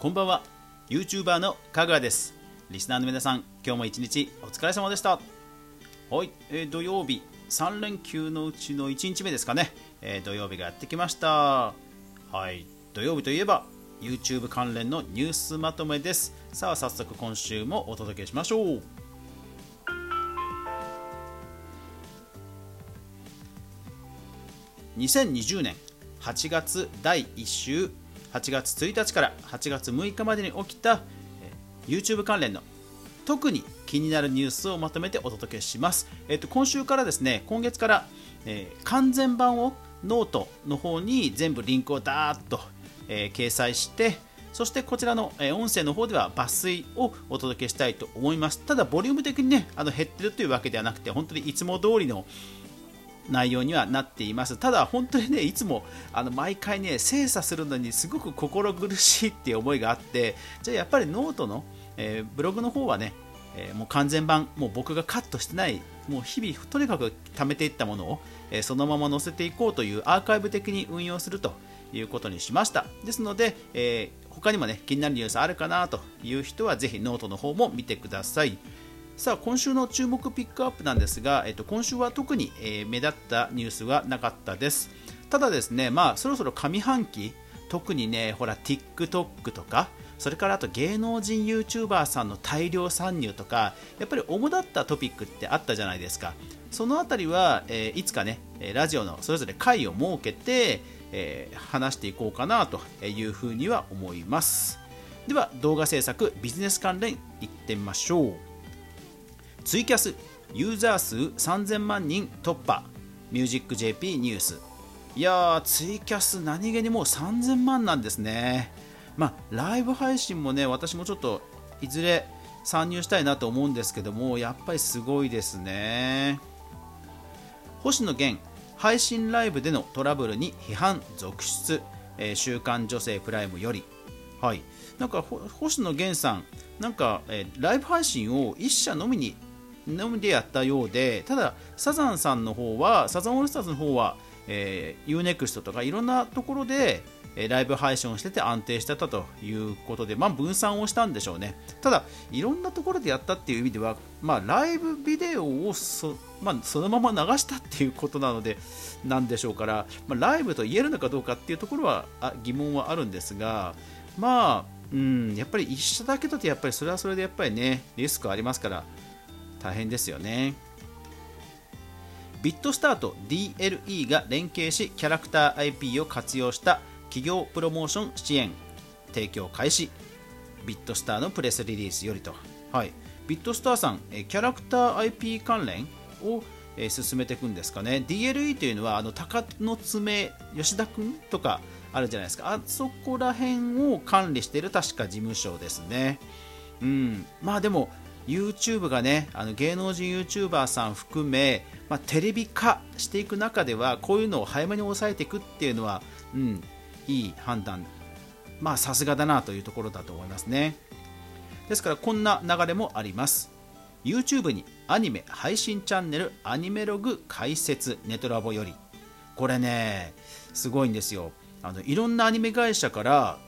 こんばんは。YouTuber のかぐわです。リスナーの皆さん今日も一日お疲れ様でした。はい、えー、土曜日。3連休のうちの1日目ですかね、えー、土曜日がやってきました。はい土曜日といえば YouTube 関連のニュースまとめです。さあ早速今週もお届けしましょう。2020年8月第1週8月1日から8月6日までに起きた YouTube 関連の特に気になるニュースをまとめてお届けします。えっと、今週からですね、今月から、えー、完全版をノートの方に全部リンクをダーッと、えー、掲載して、そしてこちらの、えー、音声の方では抜粋をお届けしたいと思います。ただ、ボリューム的にね、あの減ってるというわけではなくて、本当にいつも通りの内容にはなっています。ただ本当にねいつもあの毎回ね精査するのにすごく心苦しいっていう思いがあってじゃあやっぱりノートの、えー、ブログの方はね、えー、もう完全版もう僕がカットしてないもう日々とにかく貯めていったものを、えー、そのまま載せていこうというアーカイブ的に運用するということにしました。ですので、え他にもね気になるニュースあるかなという人はぜひノートの方も見てください。さあ今週の注目ピックアップなんですが、えっと、今週は特に、え、目立ったニュースはなかったです。ただですね、まあ、そろそろ上半期特にねほら TikTok とかそれからあと芸能人 YouTuber さんの大量参入とかやっぱり主だったトピックってあったじゃないですか。そのあたりは、え、いつかねラジオのそれぞれ回を設けて、え、話していこうかなというふうには思います。では動画制作ビジネス関連いってみましょう。ツイキャスユーザー数3000万人突破。ミュージック JP ニュース。いやーツイキャス何気にもう3000万なんですね。まあライブ配信もね私もちょっといずれ参入したいなと思うんですけどもやっぱりすごいですね。星野源配信ライブでのトラブルに批判続出、えー、週刊女性プライムより。はい。なんか星野源さんなんか、えー、ライブ配信を1社のみにのみでやったようでただサザンさんの方はサザンオールスターズの方は、えー、UNEXT とかいろんなところでライブ配信をしてて安定してたということで、まあ、分散をしたんでしょうね。ただ、いろんなところでやったっていう意味では、まあ、ライブビデオをそ,、まあ、そのまま流したっていうことなので、なんでしょうから、まあ、ライブと言えるのかどうかっていうところは疑問はあるんですが、まあ、うん、やっぱり一緒だけだと、やっぱりそれはそれでやっぱりね、リスクありますから、大変ですよね。ビットスターと DLE が連携しキャラクター IP を活用した企業プロモーション支援提供開始。ビットスターのプレスリリースよりと、はい、ビットスターさんキャラクター IP 関連を進めていくんですかね。DLE というのはあの鷹の爪吉田君とかあるじゃないですか。あそこら辺を管理している確か事務所ですね。うん。まあでも YouTube がねあの芸能人 YouTuber さん含め、まあ、テレビ化していく中ではこういうのを早めに抑えていくっていうのは、うん、いい判断。まあさすがだなというところだと思いますね。ですからこんな流れもあります。YouTube にアニメ配信チャンネルアニメログ解説ネトラボより。これねすごいんですよ。あのいろんなアニメ会社から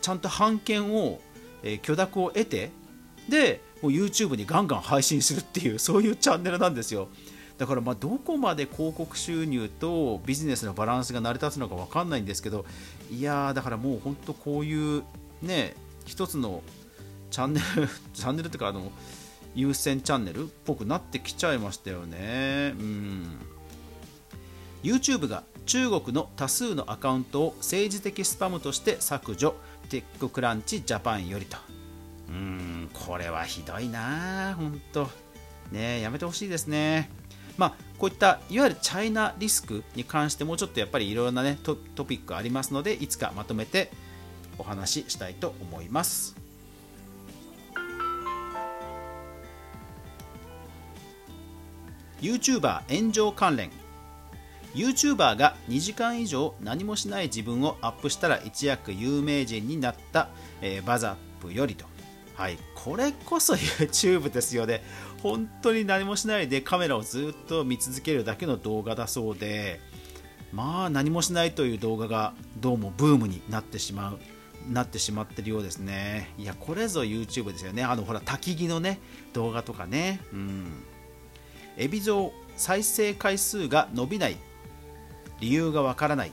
ちゃんと版権を、えー、許諾を得てでもう YouTube にガンガン配信するっていう そういうチャンネルなんですよ。だからまどこまで広告収入とビジネスのバランスが成り立つのか分かんないんですけどいやーだからもう本当こういうね一つのチャンネル チャンネルっていうかあの優先チャンネルっぽくなってきちゃいましたよね。うん。YouTube が中国の多数のアカウントを政治的スパムとして削除。テッククランチジャパンよりと。うーん、これはひどいな、本当。ねやめてほしいですね。まあ、こういったいわゆるチャイナリスクに関してもちょっとやっぱりいろいろな、ね、トトピックありますのでいつかまとめてお話ししたいと思います。YouTuber 炎上関連 YouTuber が2時間以上何もしない自分をアップしたら一躍有名人になった、えー、バザップよりとはい、これこそ YouTube ですよね。本当に何もしないでカメラをずっと見続けるだけの動画だそうで、まあ何もしないという動画がどうもブームになってしまう。なってしまってるようですね。いやこれぞ YouTube ですよね。あのほら焚き木のね動画とかね。うん。海老蔵再生回数が伸びない。理由がわからない。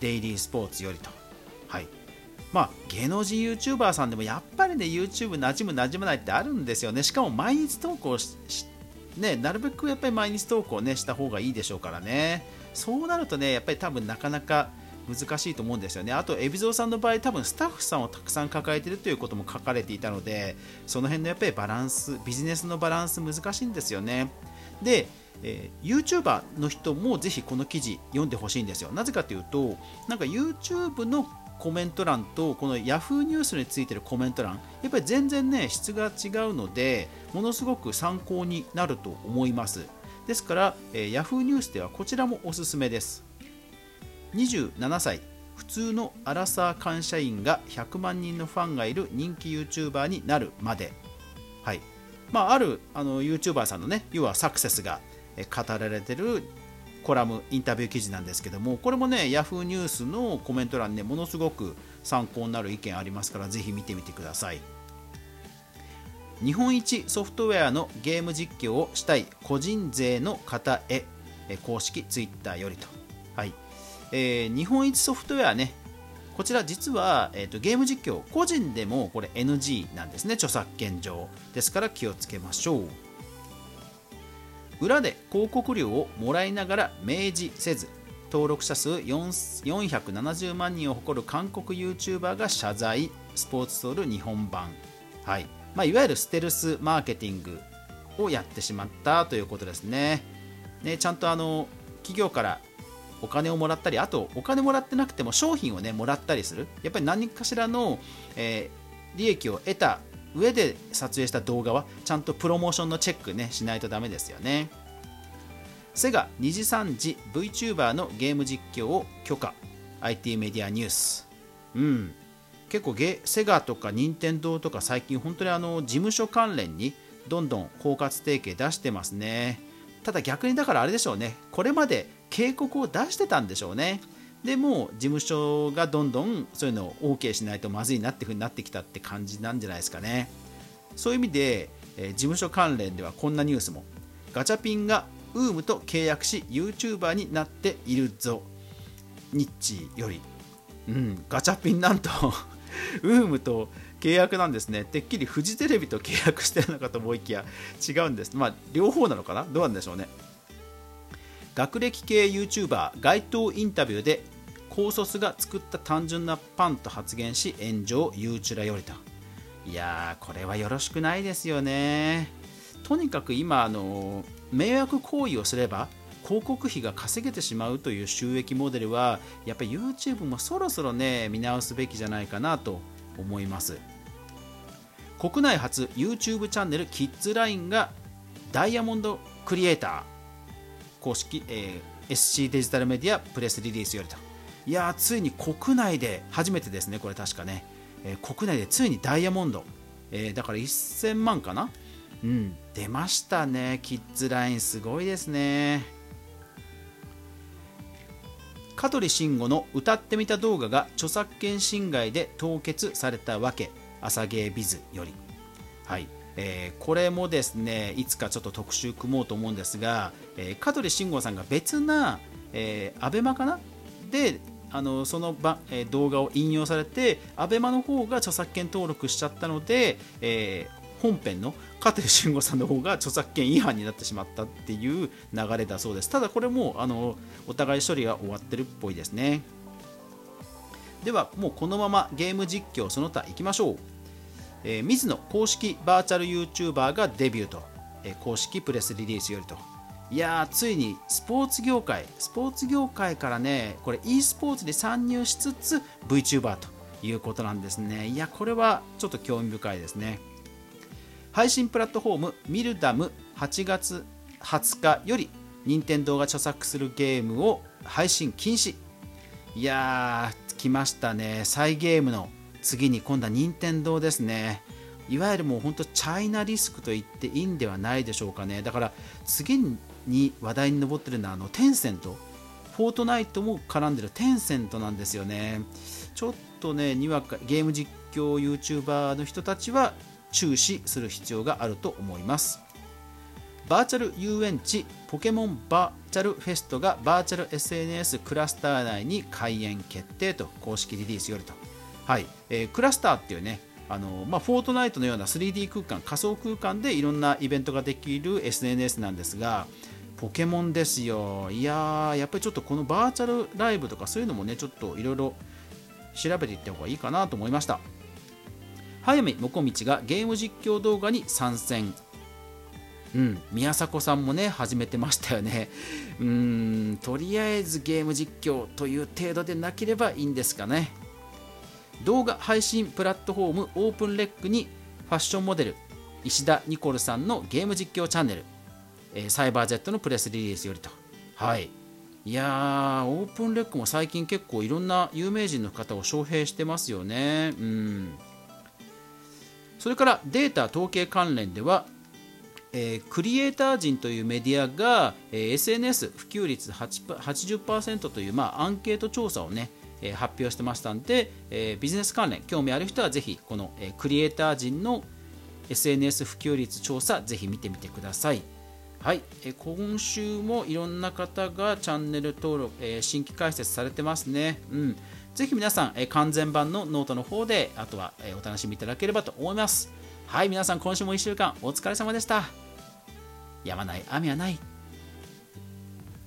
デイリースポーツよりと。はい。まあ芸能人 YouTuber さんでもやっぱりね YouTube 馴染む馴染まないってあるんですよねしかも毎日投稿しねなるべくやっぱり毎日投稿ねした方がいいでしょうからねそうなるとねやっぱり多分なかなか難しいと思うんですよね。あと、海老蔵さんの場合、多分スタッフさんをたくさん抱えてるということも書かれていたので、その辺のやっぱりバランス、ビジネスのバランス難しいんですよね。で、えー、YouTuber の人もぜひこの記事読んでほしいんですよ。なぜかというと、なんか YouTube のコメント欄とこの Yahoo ニュースについてるコメント欄、やっぱり全然ね、質が違うので、ものすごく参考になると思います。ですから、えー、Yahoo ニュースではこちらもおすすめです。27歳普通のアラサー会社員が100万人のファンがいる人気 YouTuber になるまで、はいまあ、あるあの YouTuber さんのね要はサクセスが語られてるコラムインタビュー記事なんですけどもこれもね Yahoo ニュースのコメント欄ねものすごく参考になる意見ありますからぜひ見てみてください日本一ソフトウェアのゲーム実況をしたい個人税の方へ公式 Twitter よりと、はい、えー、日本一ソフトウェアね、こちら実は、えーと、ゲーム実況、個人でもこれ NG なんですね、著作権上。ですから気をつけましょう。裏で広告料をもらいながら明示せず、登録者数470万人を誇る韓国 YouTuber が謝罪、スポーツソウル日本版。はいまあ、いわゆるステルスマーケティングをやってしまったということですね。ねちゃんとあの企業からお金をもらったりあとお金もらってなくても商品をねもらったりするやっぱり何かしらの、えー、利益を得た上で撮影した動画はちゃんとプロモーションのチェックねしないとダメですよね。セガ2時3時 VTuber のゲーム実況を許可。IT メディアニュース。うん。結構ゲセガとか任天堂とか最近本当にあの事務所関連にどんどん包括提携出してますね。ただ逆にだからあれでしょうね。これまで警告を出してたんでしょうね。でも事務所がどんどんそういうのを OK しないとまずいなっていう風になってきたって感じなんじゃないですかね。そういう意味で、えー、事務所関連ではこんなニュースも。ガチャピンが UM と契約し YouTuber になっているぞ。ニッチより、うん、ガチャピンなんと UM と契約なんですね。てっきりフジテレビと契約してるのかと思いきや違うんです。まあ両方なのかな？どうなんでしょうね。学歴系 YouTuber 街頭インタビューで高卒が作った単純なパンと発言し炎上ユーチュラよりといやーこれはよろしくないですよね。とにかく今あの迷惑行為をすれば広告費が稼げてしまうという収益モデルはやっぱり YouTube もそろそろね見直すべきじゃないかなと思います。国内初 YouTube チャンネルキッズラインがダイヤモンドクリエイター公式、えー、SC デジタルメディアプレスリリースよりといやついに国内で初めてですねこれ確かね、えー、国内でついにダイヤモンド、えー、だから1000万かな？うん。出ましたねキッズライン。すごいですね。香取慎吾の歌ってみた動画が著作権侵害で凍結されたわけ。朝芸ビズより。はい。えー、これもですねいつかちょっと特集組もうと思うんですが、えー、香取慎吾さんが別な、えー、アベマかな？であのそのば、え、動画を引用されてアベマの方が著作権登録しちゃったので、えー、本編の香取慎吾さんの方が著作権違反になってしまったっていう流れだそうです。ただこれもあのお互い処理が終わってるっぽいですね。ではもうこのままゲーム実況その他いきましょう。えー、水野公式バーチャル YouTuber がデビューと、えー、公式プレスリリースよりと。いやついにスポーツ業界スポーツ業界からねこれ e スポーツに参入しつつ VTuber ということなんですね。いやこれはちょっと興味深いですね。配信プラットフォームミルダム8月20日より任天堂が著作するゲームを配信禁止。いやー来ましたね。サイゲームの次に今度は任天堂ですね。いわゆるもう本当チャイナリスクと言っていいんではないでしょうかね。だから次にに話題に上ってるのはあのテンセント。フォートナイトも絡んでるテンセントなんですよね。ちょっとねにわかゲーム実況 YouTuber の人たちは注視する必要があると思います。バーチャル遊園地ポケモンバーチャルフェストがバーチャル SNS クラスター内に開園決定と公式リリースよりと、はい。えー、クラスターっていうねあのまあ、フォートナイトのような 3D 空間仮想空間でいろんなイベントができる SNS なんですがポケモンですよ。いやーやっぱりちょっとこのバーチャルライブとかそういうのもねちょっといろいろ調べていった方がいいかなと思いました。早見もこみちがゲーム実況動画に参戦。うん宮迫さんもね始めてましたよね。うんとりあえずゲーム実況という程度でなければいいんですかね。動画配信プラットフォームオープンレックにファッションモデル石田ニコルさんのゲーム実況チャンネル、えー、サイバージェットのプレスリリースよりと。はい。いやーオープンレックも最近結構いろんな有名人の方を招聘してますよね。うん。それからデータ統計関連ではえー、クリエイター人というメディアが、えー、SNS 普及率80%という、まあ、アンケート調査をね、えー、発表してましたんで、え、ビジネス関連興味ある人はぜひこの、え、クリエイター人の SNS 普及率調査ぜひ見てみてください。はい、えー、今週もいろんな方がチャンネル登録、えー、新規開設されてますね。うん。ぜひ皆さん、えー、完全版のノートの方であとは、えー、お楽しみいただければと思います。はい。皆さん今週も1週間お疲れ様でした。止まない雨はない。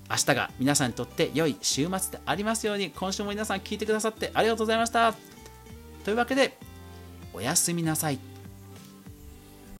明日が皆さんにとって良い週末でありますように今週も皆さん聞いてくださってありがとうございました。というわけでおやすみなさい。